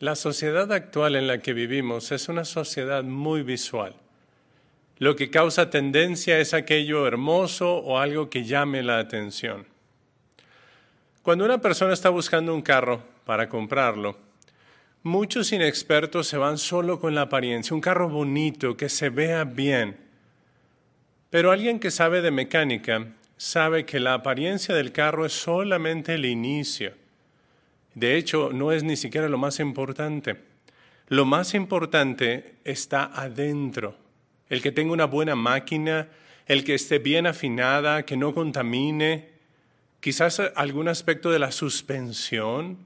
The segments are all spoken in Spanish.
La sociedad actual en la que vivimos es una sociedad muy visual. Lo que causa tendencia es aquello hermoso o algo que llame la atención. Cuando una persona está buscando un carro para comprarlo, muchos inexpertos se van solo con la apariencia, un carro bonito, que se vea bien. Pero alguien que sabe de mecánica sabe que la apariencia del carro es solamente el inicio. De hecho, no es ni siquiera lo más importante. Lo más importante está adentro. El que tenga una buena máquina, el que esté bien afinada, que no contamine, quizás algún aspecto de la suspensión,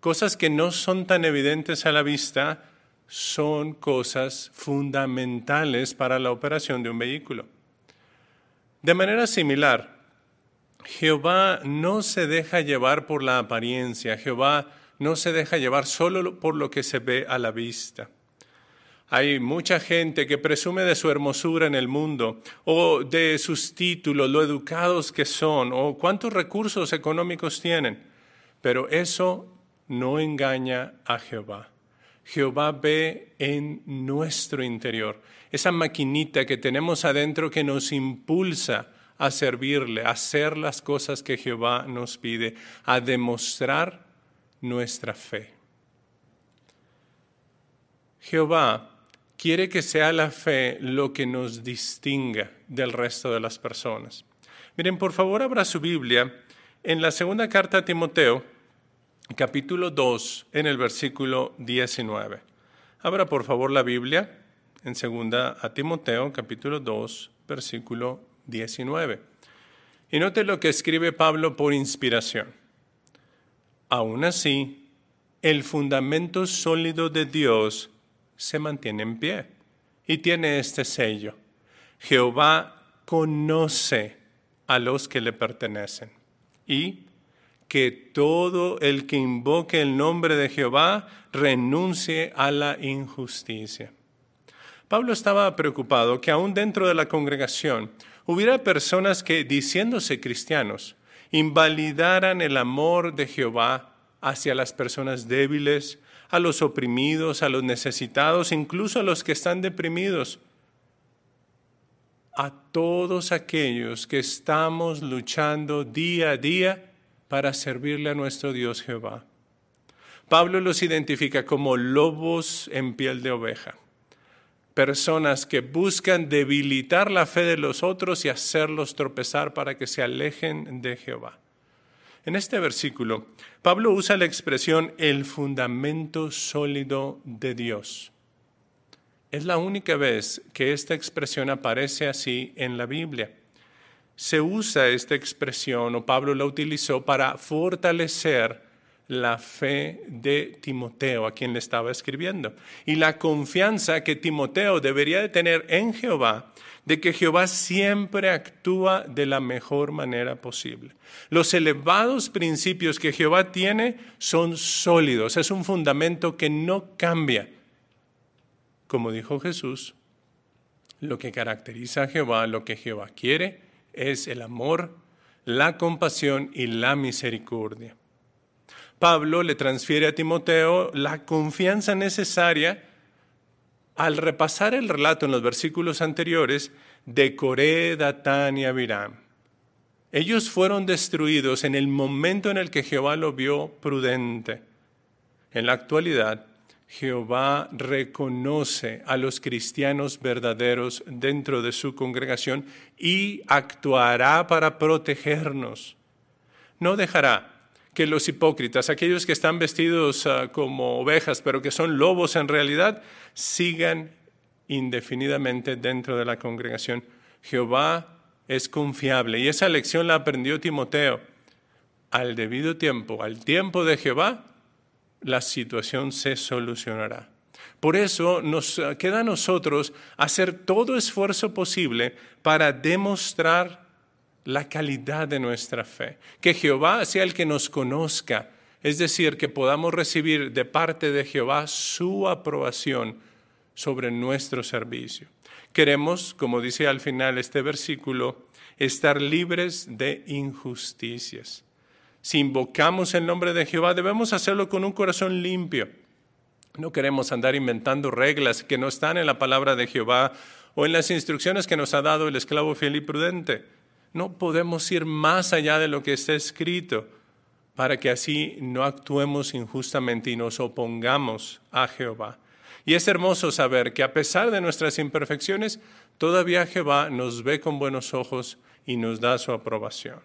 cosas que no son tan evidentes a la vista, son cosas fundamentales para la operación de un vehículo. De manera similar, Jehová no se deja llevar por la apariencia, Jehová no se deja llevar solo por lo que se ve a la vista. Hay mucha gente que presume de su hermosura en el mundo, o de sus títulos, lo educados que son, o cuántos recursos económicos tienen, pero eso no engaña a Jehová. Jehová ve en nuestro interior, esa maquinita que tenemos adentro que nos impulsa a servirle, a hacer las cosas que Jehová nos pide, a demostrar nuestra fe. Jehová quiere que sea la fe lo que nos distinga del resto de las personas. Miren, por favor, abra su Biblia en la segunda carta a Timoteo, capítulo 2, en el versículo 19. Abra, por favor, la Biblia en segunda a Timoteo, capítulo 2, versículo 19. Y note lo que escribe Pablo por inspiración. Aún así, el fundamento sólido de Dios se mantiene en pie y tiene este sello. Jehová conoce a los que le pertenecen y que todo el que invoque el nombre de Jehová renuncie a la injusticia. Pablo estaba preocupado que aún dentro de la congregación hubiera personas que, diciéndose cristianos, invalidaran el amor de Jehová hacia las personas débiles, a los oprimidos, a los necesitados, incluso a los que están deprimidos, a todos aquellos que estamos luchando día a día para servirle a nuestro Dios Jehová. Pablo los identifica como lobos en piel de oveja personas que buscan debilitar la fe de los otros y hacerlos tropezar para que se alejen de Jehová. En este versículo, Pablo usa la expresión el fundamento sólido de Dios. Es la única vez que esta expresión aparece así en la Biblia. Se usa esta expresión, o Pablo la utilizó para fortalecer la fe de Timoteo, a quien le estaba escribiendo, y la confianza que Timoteo debería de tener en Jehová, de que Jehová siempre actúa de la mejor manera posible. Los elevados principios que Jehová tiene son sólidos, es un fundamento que no cambia. Como dijo Jesús, lo que caracteriza a Jehová, lo que Jehová quiere, es el amor, la compasión y la misericordia. Pablo le transfiere a Timoteo la confianza necesaria al repasar el relato en los versículos anteriores de Coré, Datán y Abiram. Ellos fueron destruidos en el momento en el que Jehová lo vio prudente. En la actualidad, Jehová reconoce a los cristianos verdaderos dentro de su congregación y actuará para protegernos. No dejará que los hipócritas, aquellos que están vestidos ah, como ovejas, pero que son lobos en realidad, sigan indefinidamente dentro de la congregación. Jehová es confiable y esa lección la aprendió Timoteo. Al debido tiempo, al tiempo de Jehová, la situación se solucionará. Por eso nos ah, queda a nosotros hacer todo esfuerzo posible para demostrar la calidad de nuestra fe. Que Jehová sea el que nos conozca, es decir, que podamos recibir de parte de Jehová su aprobación sobre nuestro servicio. Queremos, como dice al final este versículo, estar libres de injusticias. Si invocamos el nombre de Jehová, debemos hacerlo con un corazón limpio, No queremos andar inventando reglas que no están en la palabra de Jehová o en las instrucciones que nos ha dado el esclavo fiel y prudente. No podemos ir más allá de lo que está escrito para que así no actuemos injustamente y nos opongamos a Jehová. Y es hermoso saber que a pesar de nuestras imperfecciones, todavía Jehová nos ve con buenos ojos y nos da su aprobación.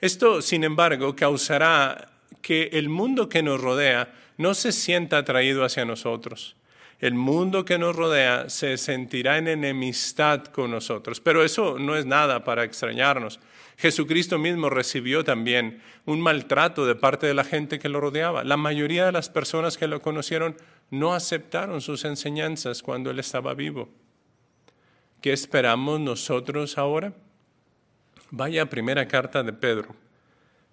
Esto, sin embargo, causará que el mundo que nos rodea no se sienta atraído hacia nosotros. El mundo que nos rodea se sentirá en enemistad con nosotros, pero eso no es nada para extrañarnos. Jesucristo mismo recibió también un maltrato de parte de la gente que lo rodeaba. La mayoría de las personas que lo conocieron no aceptaron sus enseñanzas cuando él estaba vivo. ¿Qué esperamos nosotros ahora? Vaya a primera carta de Pedro,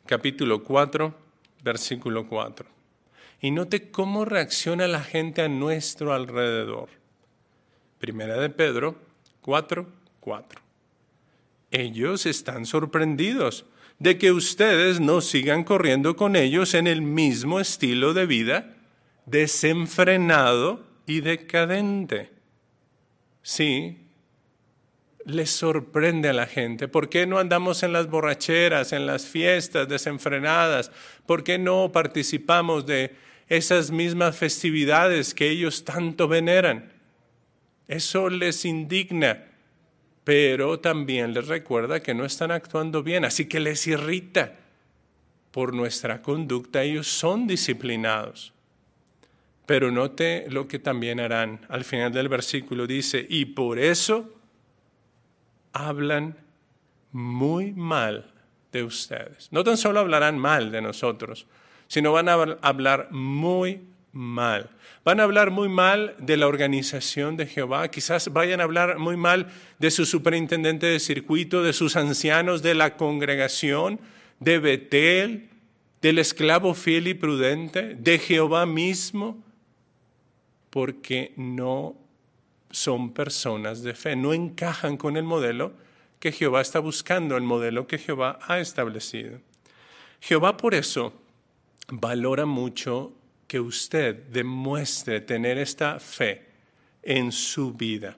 capítulo 4, versículo 4. Y note cómo reacciona la gente a nuestro alrededor. Primera de Pedro 4, 4. Ellos están sorprendidos de que ustedes no sigan corriendo con ellos en el mismo estilo de vida desenfrenado y decadente. Sí, les sorprende a la gente. ¿Por qué no andamos en las borracheras, en las fiestas desenfrenadas? ¿Por qué no participamos de esas mismas festividades que ellos tanto veneran? Eso les indigna, pero también les recuerda que no están actuando bien, así que les irrita. Por nuestra conducta ellos son disciplinados. Pero note lo que también harán. Al final del versículo dice, y por eso hablan muy mal de ustedes. No tan solo hablarán mal de nosotros, sino van a hablar muy mal. Van a hablar muy mal de la organización de Jehová, quizás vayan a hablar muy mal de su superintendente de circuito, de sus ancianos, de la congregación, de Betel, del esclavo fiel y prudente, de Jehová mismo, porque no son personas de fe, no encajan con el modelo que Jehová está buscando, el modelo que Jehová ha establecido. Jehová por eso valora mucho que usted demuestre tener esta fe en su vida.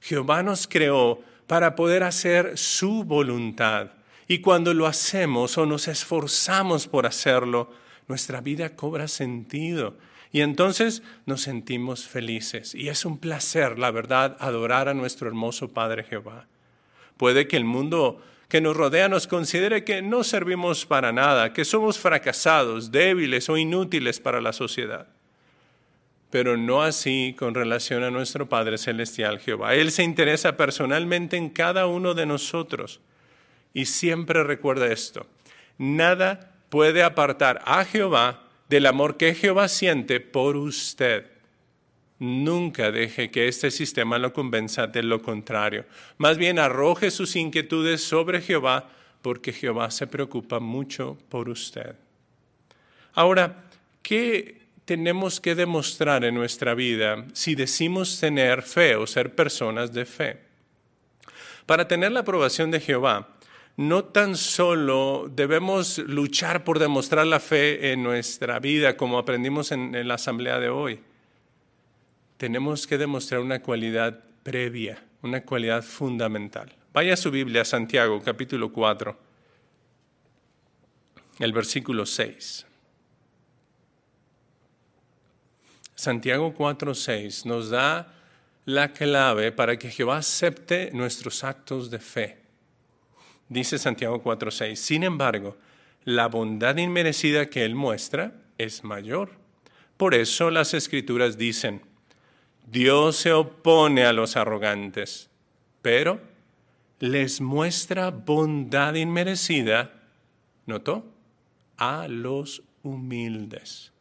Jehová nos creó para poder hacer su voluntad y cuando lo hacemos o nos esforzamos por hacerlo, nuestra vida cobra sentido y entonces nos sentimos felices. Y es un placer, la verdad, adorar a nuestro hermoso Padre Jehová. Puede que el mundo que nos rodea nos considere que no servimos para nada, que somos fracasados, débiles o inútiles para la sociedad. Pero no así con relación a nuestro Padre Celestial Jehová. Él se interesa personalmente en cada uno de nosotros. Y siempre recuerda esto, nada puede apartar a Jehová del amor que Jehová siente por usted. Nunca deje que este sistema lo convenza de lo contrario. Más bien arroje sus inquietudes sobre Jehová porque Jehová se preocupa mucho por usted. Ahora, ¿qué tenemos que demostrar en nuestra vida si decimos tener fe o ser personas de fe? Para tener la aprobación de Jehová, no tan solo debemos luchar por demostrar la fe en nuestra vida, como aprendimos en, la asamblea de hoy. Tenemos que demostrar una cualidad previa, una cualidad fundamental. Vaya a su Biblia, Santiago, capítulo 4, el versículo 6. Santiago 4, 6 nos da la clave para que Jehová acepte nuestros actos de fe. Dice Santiago 4:6, sin embargo, la bondad inmerecida que Él muestra es mayor. Por eso las escrituras dicen, Dios se opone a los arrogantes, pero les muestra bondad inmerecida, ¿notó? A los humildes.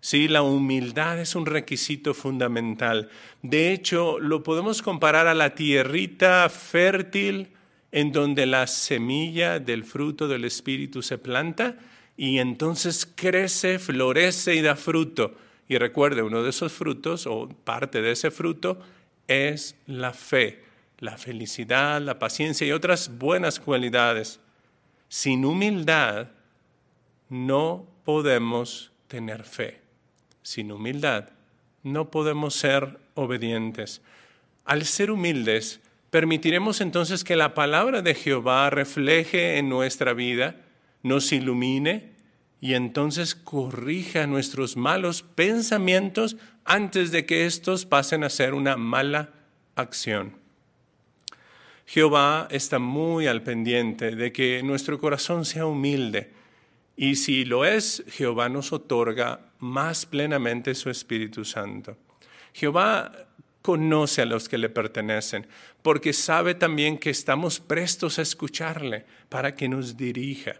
Sí, la humildad es un requisito fundamental. De hecho, lo podemos comparar a la tierrita fértil en donde la semilla del fruto del Espíritu se planta y entonces crece, florece y da fruto. Y recuerde, uno de esos frutos o parte de ese fruto es la fe, la felicidad, la paciencia y otras buenas cualidades. Sin humildad no podemos tener fe. Sin humildad no podemos ser obedientes. Al ser humildes, permitiremos entonces que la palabra de Jehová refleje en nuestra vida, nos ilumine y entonces corrija nuestros malos pensamientos antes de que estos pasen a ser una mala acción. Jehová está muy al pendiente de que nuestro corazón sea humilde y si lo es, Jehová nos otorga más plenamente su Espíritu Santo. Jehová conoce a los que le pertenecen, porque sabe también que estamos prestos a escucharle para que nos dirija.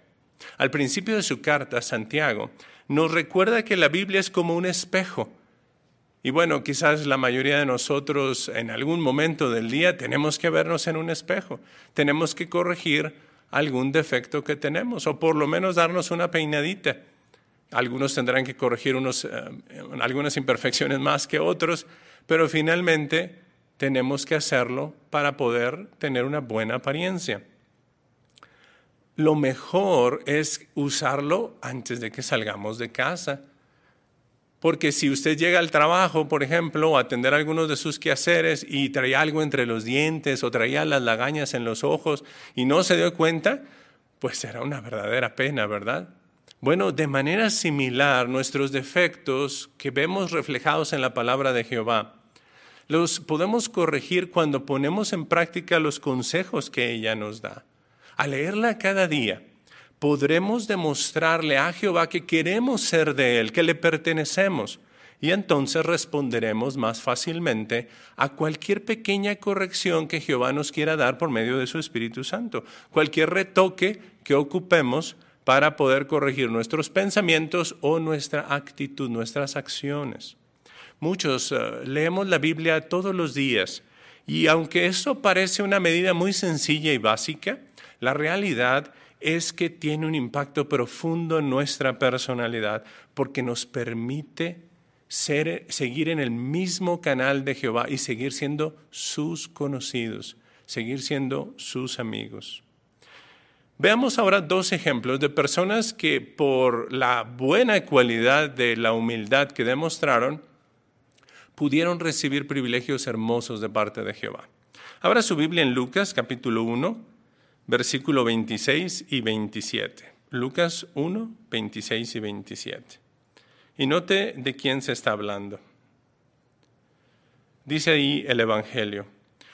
Al principio de su carta, Santiago nos recuerda que la Biblia es como un espejo. Y bueno, quizás la mayoría de nosotros en algún momento del día tenemos que vernos en un espejo, tenemos que corregir algún defecto que tenemos o por lo menos darnos una peinadita. Algunos tendrán que corregir unos, eh, algunas imperfecciones más que otros, pero finalmente tenemos que hacerlo para poder tener una buena apariencia lo mejor es usarlo antes de que salgamos de casa. Porque si usted llega al trabajo, por ejemplo, a atender algunos de sus quehaceres y traía algo entre los dientes o traía las lagañas en los ojos y no se dio cuenta, pues será una verdadera pena, ¿verdad? Bueno, de manera similar, nuestros defectos que vemos reflejados en la palabra de Jehová, los podemos corregir cuando ponemos en práctica los consejos que ella nos da. Al leerla cada día, podremos demostrarle a Jehová que queremos ser de Él, que le pertenecemos, y entonces responderemos más fácilmente a cualquier pequeña corrección que Jehová nos quiera dar por medio de su Espíritu Santo, cualquier retoque que ocupemos para poder corregir nuestros pensamientos o nuestra actitud, nuestras acciones. Muchos eh, leemos la Biblia todos los días y aunque eso parece una medida muy sencilla y básica, la realidad es que tiene un impacto profundo en nuestra personalidad porque nos permite seguir en el mismo canal de Jehová y seguir siendo sus conocidos, seguir siendo sus amigos. Veamos ahora dos ejemplos de personas que por la buena cualidad de la humildad que demostraron, pudieron recibir privilegios hermosos de parte de Jehová. Abra su Biblia en Lucas capítulo 1, versículo 26 y 27. Lucas 1, 26 y 27. Y note de quién se está hablando. Dice ahí el Evangelio.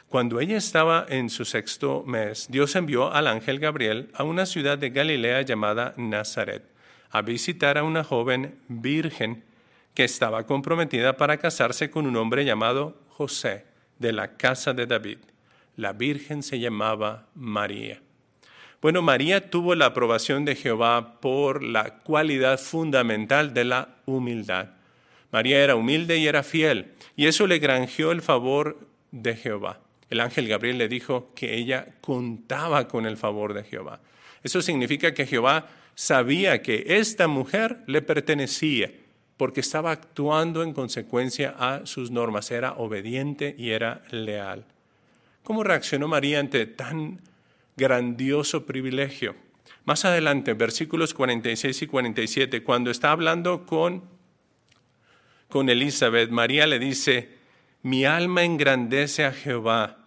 Cuando ella estaba en su sexto mes, Dios envió al ángel Gabriel a una ciudad de Galilea llamada Nazaret a visitar a una joven virgen que estaba comprometida para casarse con un hombre llamado José de la casa de David. La virgen se llamaba María. Bueno, María tuvo la aprobación de Jehová por la cualidad fundamental de la humildad. María era humilde y era fiel, y eso le granjeó el favor de Jehová. El ángel Gabriel le dijo que ella contaba con el favor de Jehová. Eso significa que Jehová sabía que esta mujer le pertenecía, porque estaba actuando en consecuencia a sus normas, era obediente y era leal. ¿Cómo reaccionó María ante tan grandioso privilegio. Más adelante, versículos 46 y 47, cuando está hablando con, con Elizabeth, María le dice, mi alma engrandece a Jehová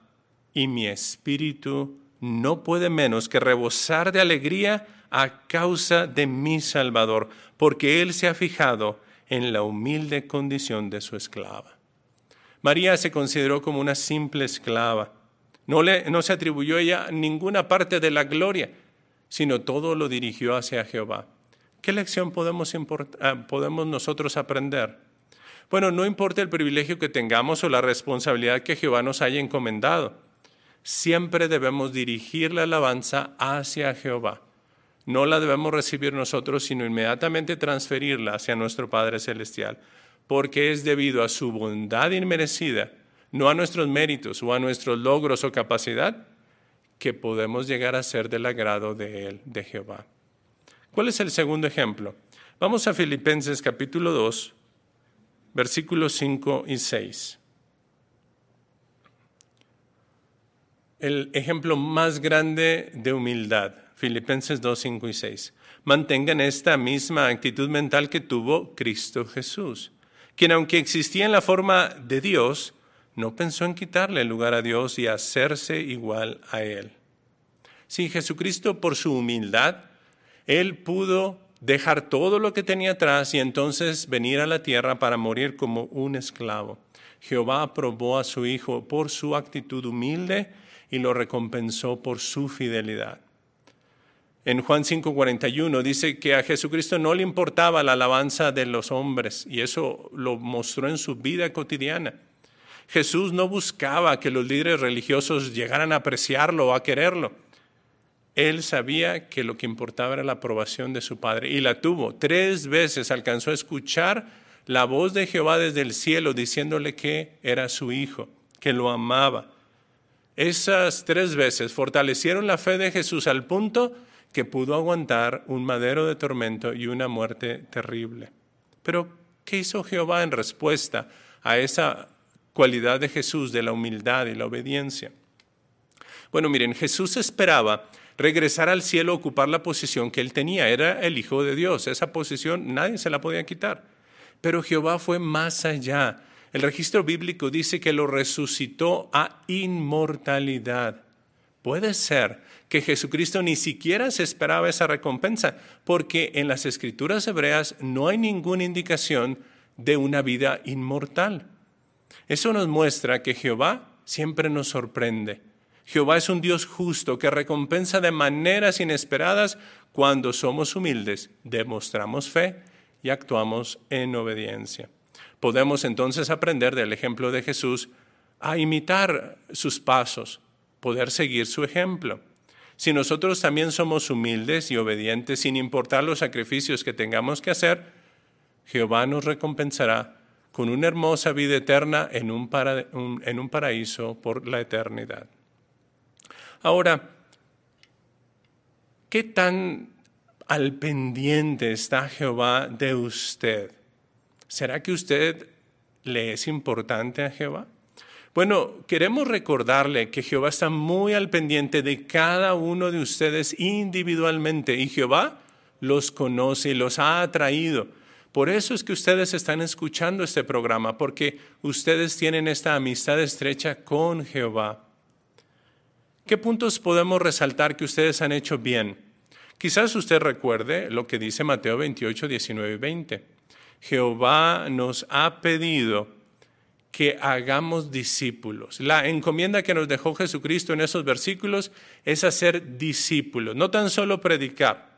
y mi espíritu no puede menos que rebosar de alegría a causa de mi Salvador, porque Él se ha fijado en la humilde condición de su esclava. María se consideró como una simple esclava, no, le, no se atribuyó ella ninguna parte de la gloria, sino todo lo dirigió hacia Jehová. ¿Qué lección podemos, ah, podemos nosotros aprender? Bueno, no importa el privilegio que tengamos o la responsabilidad que Jehová nos haya encomendado, siempre debemos dirigir la alabanza hacia Jehová. No la debemos recibir nosotros, sino inmediatamente transferirla hacia nuestro Padre Celestial, porque es debido a su bondad inmerecida no a nuestros méritos o a nuestros logros o capacidad, que podemos llegar a ser del agrado de Él, de Jehová. ¿Cuál es el segundo ejemplo? Vamos a Filipenses capítulo 2, versículos 5 y 6. El ejemplo más grande de humildad, Filipenses 2, 5 y 6. Mantengan esta misma actitud mental que tuvo Cristo Jesús quien aunque existía en la forma de Dios, no pensó en quitarle el lugar a Dios y hacerse igual a Él. Sí, Jesucristo por su humildad, Él pudo dejar todo lo que tenía atrás y entonces venir a la tierra para morir como un esclavo. Jehová aprobó a su Hijo por su actitud humilde y lo recompensó por su fidelidad. En Juan 5:41 dice que a Jesucristo no le importaba la alabanza de los hombres y eso lo mostró en su vida cotidiana. Jesús no buscaba que los líderes religiosos llegaran a apreciarlo o a quererlo. Él sabía que lo que importaba era la aprobación de su Padre y la tuvo. Tres veces alcanzó a escuchar la voz de Jehová desde el cielo diciéndole que era su Hijo, que lo amaba. Esas tres veces fortalecieron la fe de Jesús al punto que pudo aguantar un madero de tormento y una muerte terrible. Pero, ¿qué hizo Jehová en respuesta a esa cualidad de Jesús, de la humildad y la obediencia? Bueno, miren, Jesús esperaba regresar al cielo ocupar la posición que él tenía. Era el Hijo de Dios. Esa posición nadie se la podía quitar. Pero Jehová fue más allá. El registro bíblico dice que lo resucitó a inmortalidad. Puede ser que Jesucristo ni siquiera se esperaba esa recompensa, porque en las escrituras hebreas no hay ninguna indicación de una vida inmortal. Eso nos muestra que Jehová siempre nos sorprende. Jehová es un Dios justo que recompensa de maneras inesperadas cuando somos humildes, demostramos fe y actuamos en obediencia. Podemos entonces aprender del ejemplo de Jesús a imitar sus pasos, poder seguir su ejemplo. Si nosotros también somos humildes y obedientes sin importar los sacrificios que tengamos que hacer, Jehová nos recompensará con una hermosa vida eterna en un, en un paraíso por la eternidad. Ahora, ¿qué tan al pendiente está Jehová de usted? ¿Será que usted le es importante a Jehová? Bueno, queremos recordarle que Jehová está muy al pendiente de cada uno de ustedes individualmente y Jehová los conoce y los ha atraído. Por eso es que ustedes están escuchando este programa, porque ustedes tienen esta amistad estrecha con Jehová. ¿Qué puntos podemos resaltar que ustedes han hecho bien? Quizás usted recuerde lo que dice Mateo 28, 19 y 20. Jehová nos ha pedido que hagamos discípulos. La encomienda que nos dejó Jesucristo en esos versículos es hacer discípulos, no tan solo predicar,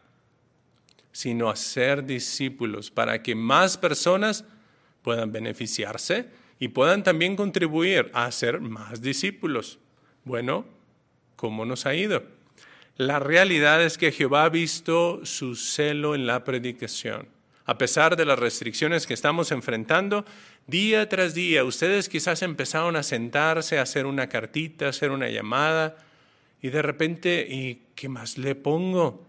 sino hacer discípulos para que más personas puedan beneficiarse y puedan también contribuir a hacer más discípulos. Bueno, cómo nos ha ido. La realidad es que Jehová ha visto su celo en la predicación. A pesar de las restricciones que estamos enfrentando, día tras día, ustedes quizás empezaron a sentarse, a hacer una cartita, a hacer una llamada, y de repente, ¿y qué más le pongo?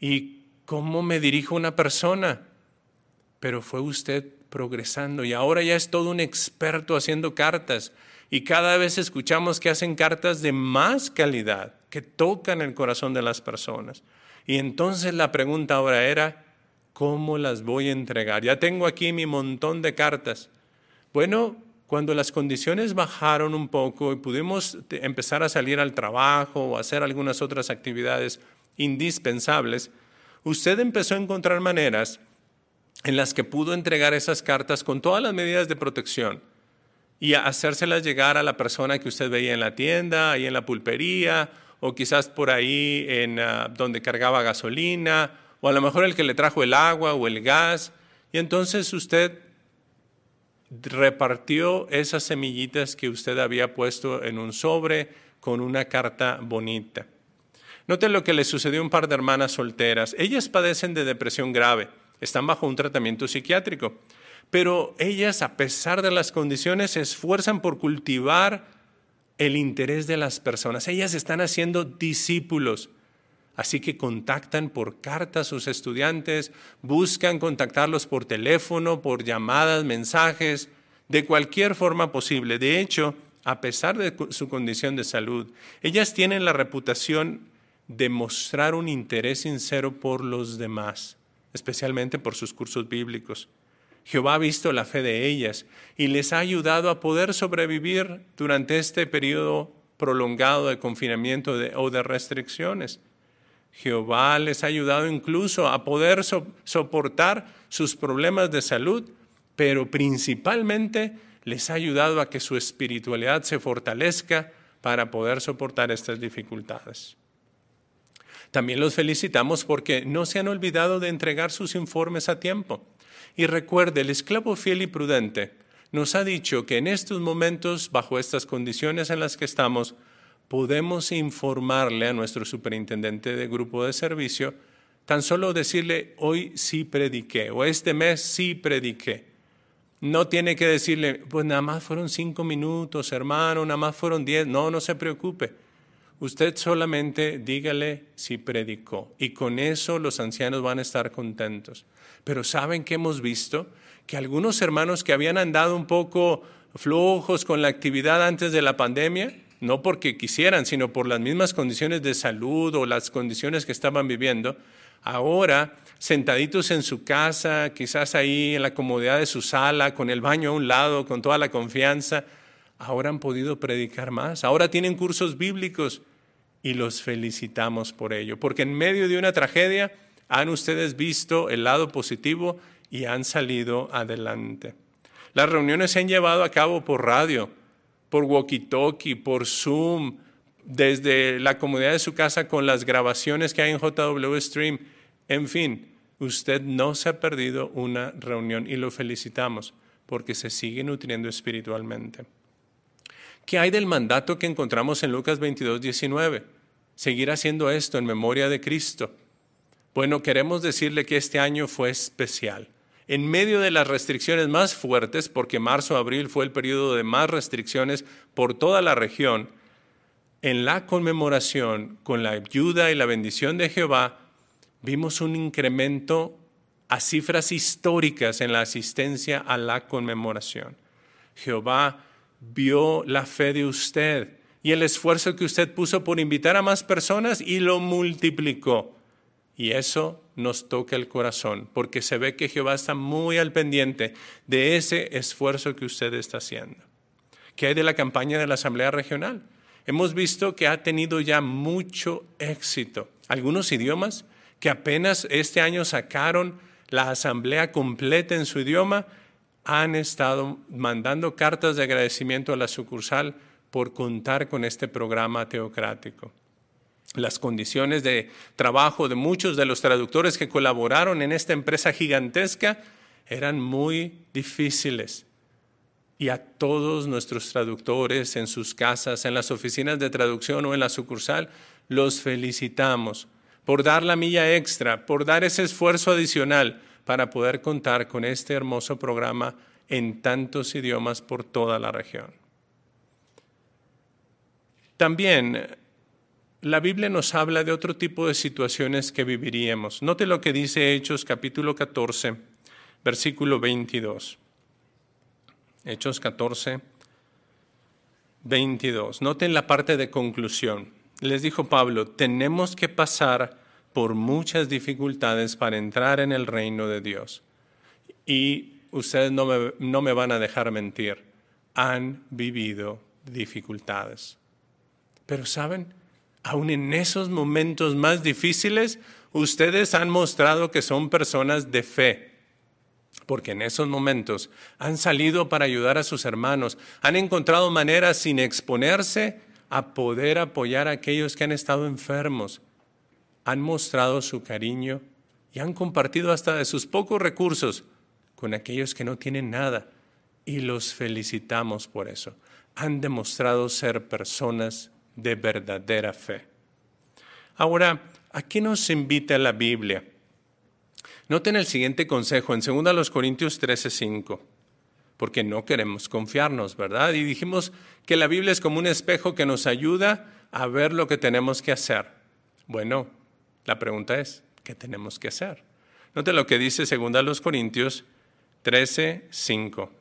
¿Y cómo me dirijo a una persona? Pero fue usted progresando y ahora ya es todo un experto haciendo cartas y cada vez escuchamos que hacen cartas de más calidad, que tocan el corazón de las personas. Y entonces la pregunta ahora era, ¿cómo las voy a entregar? Ya tengo aquí mi montón de cartas. Bueno, cuando las condiciones bajaron un poco y pudimos empezar a salir al trabajo o hacer algunas otras actividades indispensables, usted empezó a encontrar maneras en las que pudo entregar esas cartas con todas las medidas de protección y hacérselas llegar a la persona que usted veía en la tienda, ahí en la pulpería, o quizás por ahí en ah, donde cargaba gasolina, o a lo mejor el que le trajo el agua o el gas. Y entonces usted repartió esas semillitas que usted había puesto en un sobre con una carta bonita. Noten lo que le sucedió a un par de hermanas solteras. Ellas padecen de depresión grave, están bajo un tratamiento psiquiátrico pero ellas, a pesar de las condiciones, se esfuerzan por cultivar el interés de las personas. Ellas están haciendo discípulos. Así que contactan por carta a sus estudiantes, buscan contactarlos por teléfono, por llamadas, mensajes, de cualquier forma posible. De hecho, a pesar de su condición de salud, ellas tienen la reputación de mostrar un interés sincero por los demás, especialmente por sus cursos bíblicos. Jehová ha visto la fe de ellas y les ha ayudado a poder sobrevivir durante este periodo prolongado de confinamiento o de restricciones. Jehová les ha ayudado incluso a poder soportar sus problemas de salud, pero principalmente les ha ayudado a que su espiritualidad se fortalezca para poder soportar estas dificultades. También los felicitamos porque no se han olvidado de entregar sus informes a tiempo. Y recuerde, el esclavo fiel y prudente nos ha dicho que en estos momentos, bajo estas condiciones en las que estamos, podemos informarle a nuestro superintendente de grupo de servicio, tan solo decirle, hoy sí prediqué, o este mes sí prediqué. No tiene que decirle, pues nada más fueron cinco minutos, hermano, nada más fueron diez. No, no se preocupe. Usted solamente dígale si predicó y con eso los ancianos van a estar contentos. Pero ¿saben que hemos visto? Que algunos hermanos que habían andado un poco flojos con la actividad antes de la pandemia, no porque quisieran, sino por las mismas condiciones de salud o las condiciones que estaban viviendo, ahora sentaditos en su casa, quizás ahí en la comodidad de su sala, con el baño a un lado, con toda la confianza, ahora han podido predicar más, ahora tienen cursos bíblicos y los felicitamos por ello, porque en medio de una tragedia han ustedes visto el lado positivo y han salido adelante. Las reuniones se han llevado a cabo por radio, por walkie-talkie, por Zoom, desde la comodidad de su casa con las grabaciones que hay en JW Stream. En fin, usted no se ha perdido una reunión y lo felicitamos porque se sigue nutriendo espiritualmente. ¿Qué hay del mandato que encontramos en Lucas 22, 19? Seguir haciendo esto en memoria de Cristo. Bueno, queremos decirle que este año fue especial. En medio de las restricciones más fuertes, porque marzo-abril fue el periodo de más restricciones por toda la región, en la conmemoración, con la ayuda y la bendición de Jehová, vimos un incremento a cifras históricas en la asistencia a la conmemoración. Jehová vio la fe de usted y el esfuerzo que usted puso por invitar a más personas y lo multiplicó. Y eso nos toca el corazón, porque se ve que Jehová está muy al pendiente de ese esfuerzo que usted está haciendo. ¿Qué hay de la campaña de la Asamblea Regional? Hemos visto que ha tenido ya mucho éxito. Algunos idiomas que apenas este año sacaron la asamblea completa en su idioma, han estado mandando cartas de agradecimiento a la sucursal por contar con este programa teocrático. Las condiciones de trabajo de muchos de los traductores que colaboraron en esta empresa gigantesca eran muy difíciles. Y a todos nuestros traductores en sus casas, en las oficinas de traducción o en la sucursal, los felicitamos por dar la milla extra, por dar ese esfuerzo adicional para poder contar con este hermoso programa en tantos idiomas por toda la región. También la Biblia nos habla de otro tipo de situaciones que viviríamos. Note lo que dice Hechos capítulo 14, versículo 22. Hechos 14, 22. Noten la parte de conclusión. Les dijo Pablo, tenemos que pasar por muchas dificultades para entrar en el reino de Dios. Y ustedes no me, no me van a dejar mentir, han vivido dificultades. Pero saben, aún en esos momentos más difíciles, ustedes han mostrado que son personas de fe, porque en esos momentos han salido para ayudar a sus hermanos, han encontrado maneras sin exponerse a poder apoyar a aquellos que han estado enfermos, han mostrado su cariño y han compartido hasta de sus pocos recursos con aquellos que no tienen nada y los felicitamos por eso. Han demostrado ser personas de verdadera fe. Ahora, ¿a qué nos invita la Biblia? Noten el siguiente consejo en 2 Corintios 13:5, porque no queremos confiarnos, ¿verdad? Y dijimos que la Biblia es como un espejo que nos ayuda a ver lo que tenemos que hacer. Bueno, la pregunta es, ¿qué tenemos que hacer? Note lo que dice 2 Corintios 13, 5.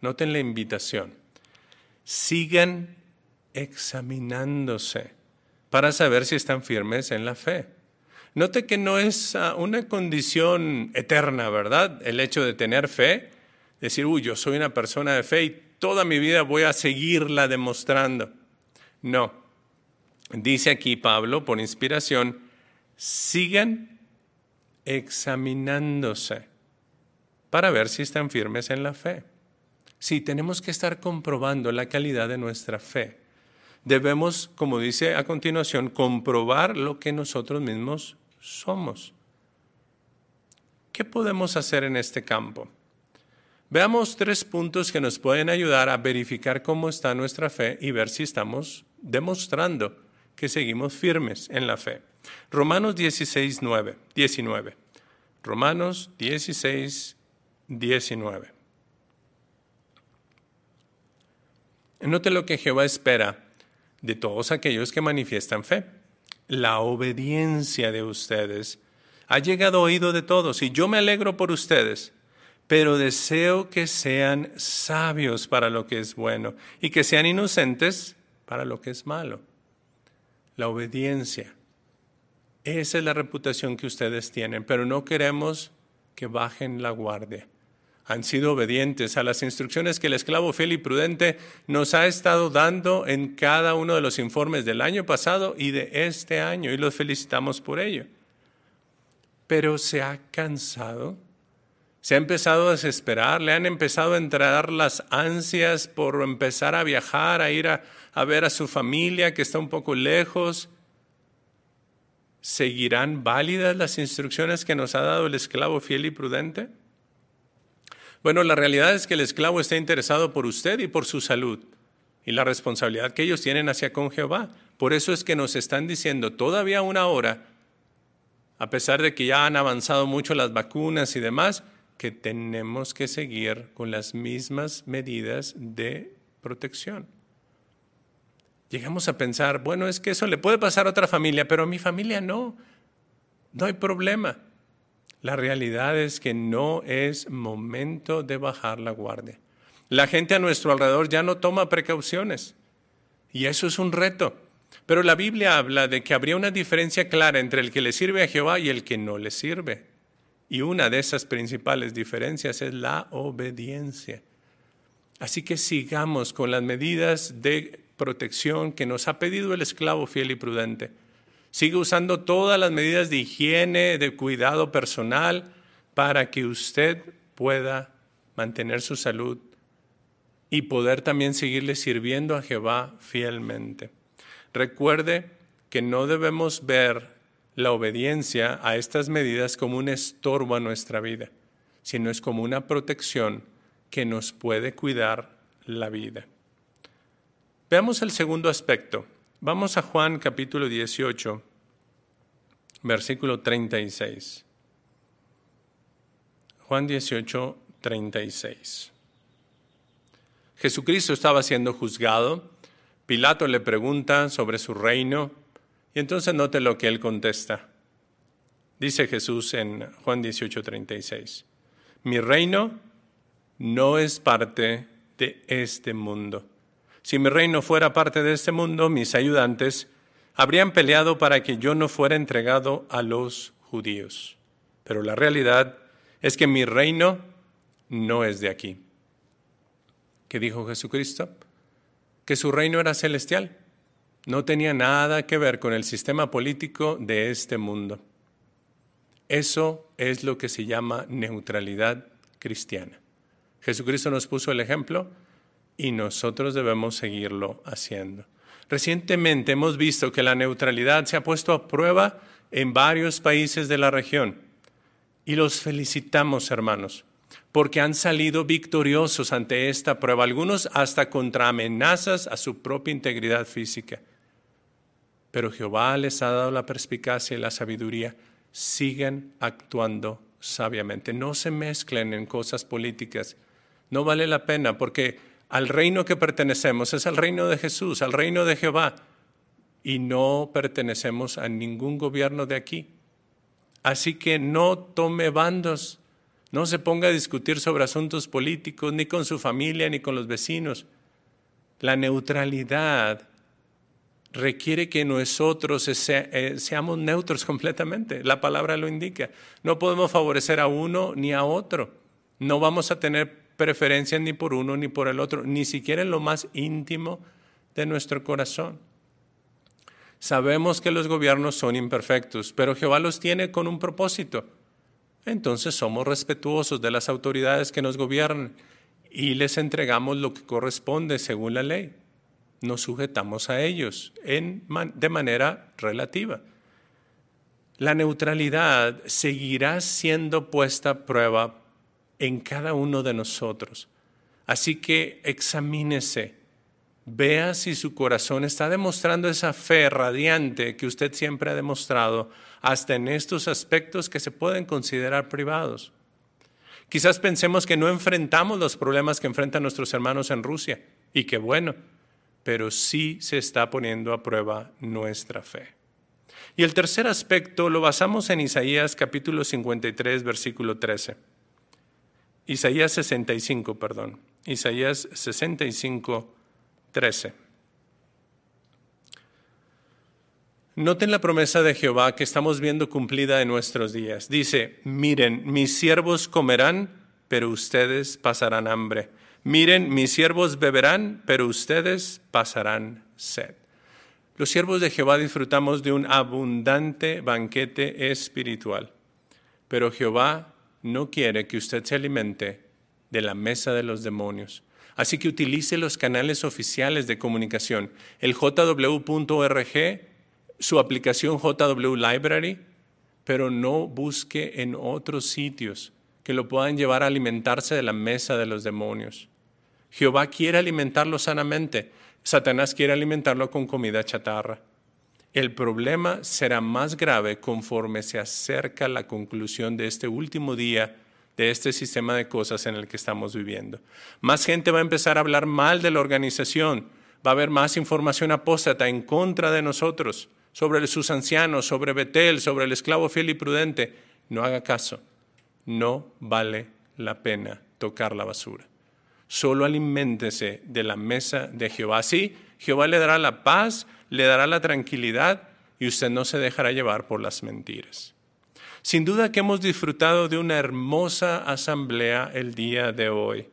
Noten la invitación. Sigan examinándose para saber si están firmes en la fe. Note que no es ah, una condición eterna, ¿verdad? El hecho de tener fe, decir, uy, yo soy una persona de fe y toda mi vida voy a seguirla demostrando. No. Dice aquí Pablo, por inspiración, sigan examinándose para ver si están firmes en la fe. Sí, tenemos que estar comprobando la calidad de nuestra fe. Debemos, como dice a continuación, comprobar lo que nosotros mismos somos. ¿Qué podemos hacer en este campo? Veamos tres puntos que nos pueden ayudar a verificar cómo está nuestra fe y ver si estamos demostrando que seguimos firmes en la fe. Romanos 16, 9, 19. Romanos 16, 19. Note lo que Jehová espera de todos aquellos que manifiestan fe la obediencia de ustedes. Ha llegado oído de todos y yo me alegro por ustedes, pero deseo que sean sabios para lo que es bueno y que sean inocentes para lo que es malo. La obediencia. Esa es la reputación que ustedes tienen, pero no queremos que bajen la guardia han sido obedientes a las instrucciones que el esclavo fiel y prudente nos ha estado dando en cada uno de los informes del año pasado y de este año, y los felicitamos por ello. Pero se ha cansado, se ha empezado a desesperar, le han empezado a entrar las ansias por empezar a viajar, a ir a, a ver a su familia que está un poco lejos. ¿Seguirán válidas las instrucciones que nos ha dado el esclavo fiel y prudente? Bueno, la realidad es que el esclavo está interesado por usted y por su salud y la responsabilidad que ellos tienen hacia con Jehová. Por eso es que nos están diciendo todavía una hora, a pesar de que ya han avanzado mucho las vacunas y demás, que tenemos que seguir con las mismas medidas de protección. Llegamos a pensar, bueno, es que eso le puede pasar a otra familia, pero a mi familia no, no hay problema. La realidad es que no es momento de bajar la guardia. La gente a nuestro alrededor ya no toma precauciones y eso es un reto. Pero la Biblia habla de que habría una diferencia clara entre el que le sirve a Jehová y el que no le sirve. Y una de esas principales diferencias es la obediencia. Así que sigamos con las medidas de protección que nos ha pedido el esclavo fiel y prudente. Sigue usando todas las medidas de higiene, de cuidado personal, para que usted pueda mantener su salud y poder también seguirle sirviendo a Jehová fielmente. Recuerde que no debemos ver la obediencia a estas medidas como un estorbo a nuestra vida, sino es como una protección que nos puede cuidar la vida. Veamos el segundo aspecto, Vamos a Juan capítulo 18, versículo 36. Juan 18, 36. Jesucristo estaba siendo juzgado. Pilato le pregunta sobre su reino y entonces note lo que él contesta. Dice Jesús en Juan 18, 36. Mi reino no es parte de este mundo. Si mi reino fuera parte de este mundo, mis ayudantes habrían peleado para que yo no fuera entregado a los judíos. Pero la realidad es que mi reino no es de aquí. ¿Qué dijo Jesucristo? Que su reino era celestial. No tenía nada que ver con el sistema político de este mundo. Eso es lo que se llama neutralidad cristiana. Jesucristo nos puso el ejemplo y nosotros debemos seguirlo haciendo. Recientemente hemos visto que la neutralidad se ha puesto a prueba en varios países de la región y los felicitamos, hermanos, porque han salido victoriosos ante esta prueba, algunos hasta contra amenazas a su propia integridad física. Pero Jehová les ha dado la perspicacia y la sabiduría. Sigan actuando sabiamente. No se mezclen en cosas políticas. No vale la pena porque al reino que pertenecemos es al reino de Jesús, al reino de Jehová, y no pertenecemos a ningún gobierno de aquí. Así que no tome bandos, no se ponga a discutir sobre asuntos políticos, ni con su familia, ni con los vecinos. La neutralidad requiere que nosotros eh, seamos neutros completamente. La palabra lo indica. No podemos favorecer a uno ni a otro. No vamos a tener preferencia ni por uno ni por el otro, ni siquiera en lo más íntimo de nuestro corazón. Sabemos que los gobiernos son imperfectos, pero Jehová los tiene con un propósito. Entonces somos respetuosos de las autoridades que nos gobiernan y les entregamos lo que corresponde según la ley nos sujetamos a ellos en, de manera relativa. La neutralidad seguirá siendo puesta a prueba en cada uno de nosotros. Así que examínese, vea si su corazón está demostrando esa fe radiante que usted siempre ha demostrado, hasta en estos aspectos que se pueden considerar privados. Quizás pensemos que no enfrentamos los problemas que enfrentan nuestros hermanos en Rusia, y que bueno, pero sí se está poniendo a prueba nuestra fe. Y el tercer aspecto lo basamos en Isaías capítulo 53, versículo 13. Isaías 65, perdón. Isaías 65, 13. Noten la promesa de Jehová que estamos viendo cumplida en nuestros días. Dice, miren, mis siervos comerán, pero ustedes pasarán hambre Miren, mis siervos beberán, pero ustedes pasarán sed. Los siervos de Jehová disfrutamos de un abundante banquete espiritual, pero Jehová no quiere que usted se alimente de la mesa de los demonios. Así que utilice los canales oficiales de comunicación, el jw.org, su aplicación JW Library, pero no busque en otros sitios que lo puedan llevar a alimentarse de la mesa de los demonios. Jehová quiere alimentarlo sanamente, Satanás quiere alimentarlo con comida chatarra. El problema será más grave conforme se acerca la conclusión de este último día de este sistema de cosas en el que estamos viviendo. Más gente va a empezar a hablar mal de la organización, va a haber más información apóstata en contra de nosotros, sobre sus ancianos, sobre Betel, sobre el esclavo fiel y prudente. No haga caso, no vale la pena tocar la basura solo aliméntese de la mesa de Jehová. Así, Jehová le dará la paz, le dará la tranquilidad y usted no se dejará llevar por las mentiras. Sin duda que hemos disfrutado de una hermosa asamblea el día de hoy.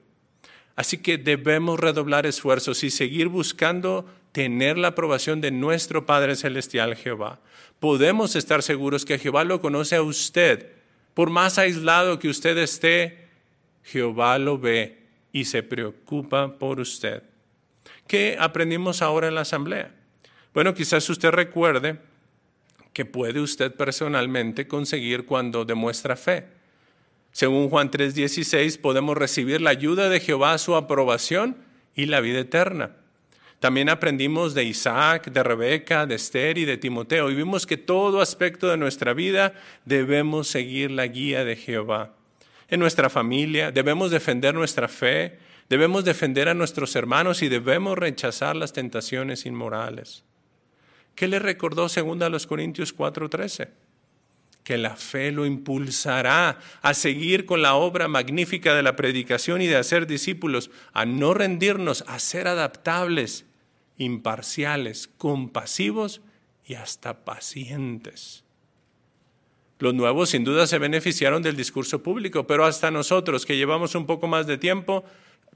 Así que debemos redoblar esfuerzos y seguir buscando tener la aprobación de nuestro Padre Celestial Jehová. Podemos estar seguros que Jehová lo conoce a usted. Por más aislado que usted esté, Jehová lo ve y se preocupa por usted. ¿Qué aprendimos ahora en la asamblea? Bueno, quizás usted recuerde que puede usted personalmente conseguir cuando demuestra fe. Según Juan 3:16, podemos recibir la ayuda de Jehová, su aprobación y la vida eterna. También aprendimos de Isaac, de Rebeca, de Esther y de Timoteo y vimos que todo aspecto de nuestra vida debemos seguir la guía de Jehová en nuestra familia, debemos defender nuestra fe, debemos defender a nuestros hermanos y debemos rechazar las tentaciones inmorales. ¿Qué le recordó según a los Corintios 4:13? Que la fe lo impulsará a seguir con la obra magnífica de la predicación y de hacer discípulos, a no rendirnos, a ser adaptables, imparciales, compasivos y hasta pacientes. Los nuevos sin duda se beneficiaron del discurso público, pero hasta nosotros que llevamos un poco más de tiempo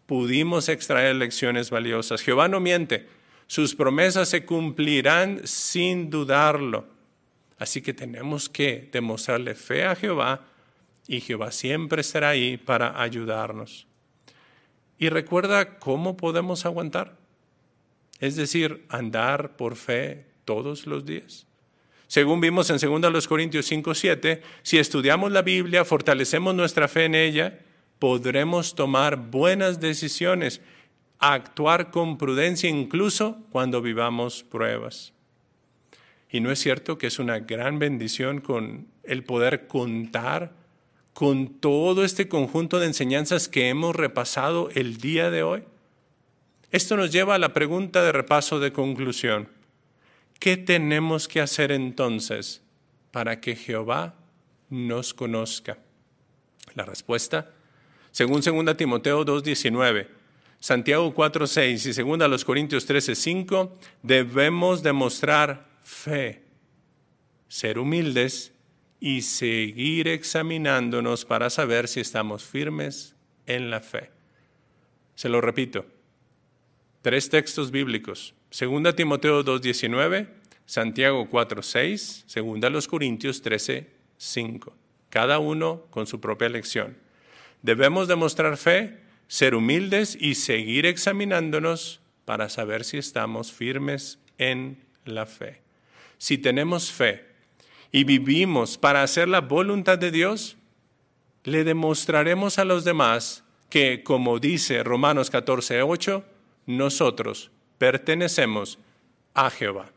pudimos extraer lecciones valiosas. Jehová no miente, sus promesas se cumplirán sin dudarlo. Así que tenemos que demostrarle fe a Jehová y Jehová siempre estará ahí para ayudarnos. Y recuerda cómo podemos aguantar, es decir, andar por fe todos los días. Según vimos en 2 Corintios 5, 7, si estudiamos la Biblia, fortalecemos nuestra fe en ella, podremos tomar buenas decisiones, actuar con prudencia incluso cuando vivamos pruebas. Y no es cierto que es una gran bendición con el poder contar con todo este conjunto de enseñanzas que hemos repasado el día de hoy. Esto nos lleva a la pregunta de repaso de conclusión. ¿Qué tenemos que hacer entonces para que Jehová nos conozca? La respuesta, según 2 Timoteo 2:19, Santiago 4.6 y segunda a los Corintios 13.5, debemos demostrar fe, ser humildes y seguir examinándonos para saber si estamos firmes en la fe. Se lo repito, tres textos bíblicos, segunda Timoteo 2.19, Santiago 4.6, segunda a los Corintios 13.5, cada uno con su propia lección. Debemos demostrar fe, ser humildes y seguir examinándonos para saber si estamos firmes en la fe. Si tenemos fe y vivimos para hacer la voluntad de Dios, le demostraremos a los demás que, como dice Romanos 14, 8, nosotros pertenecemos a Jehová.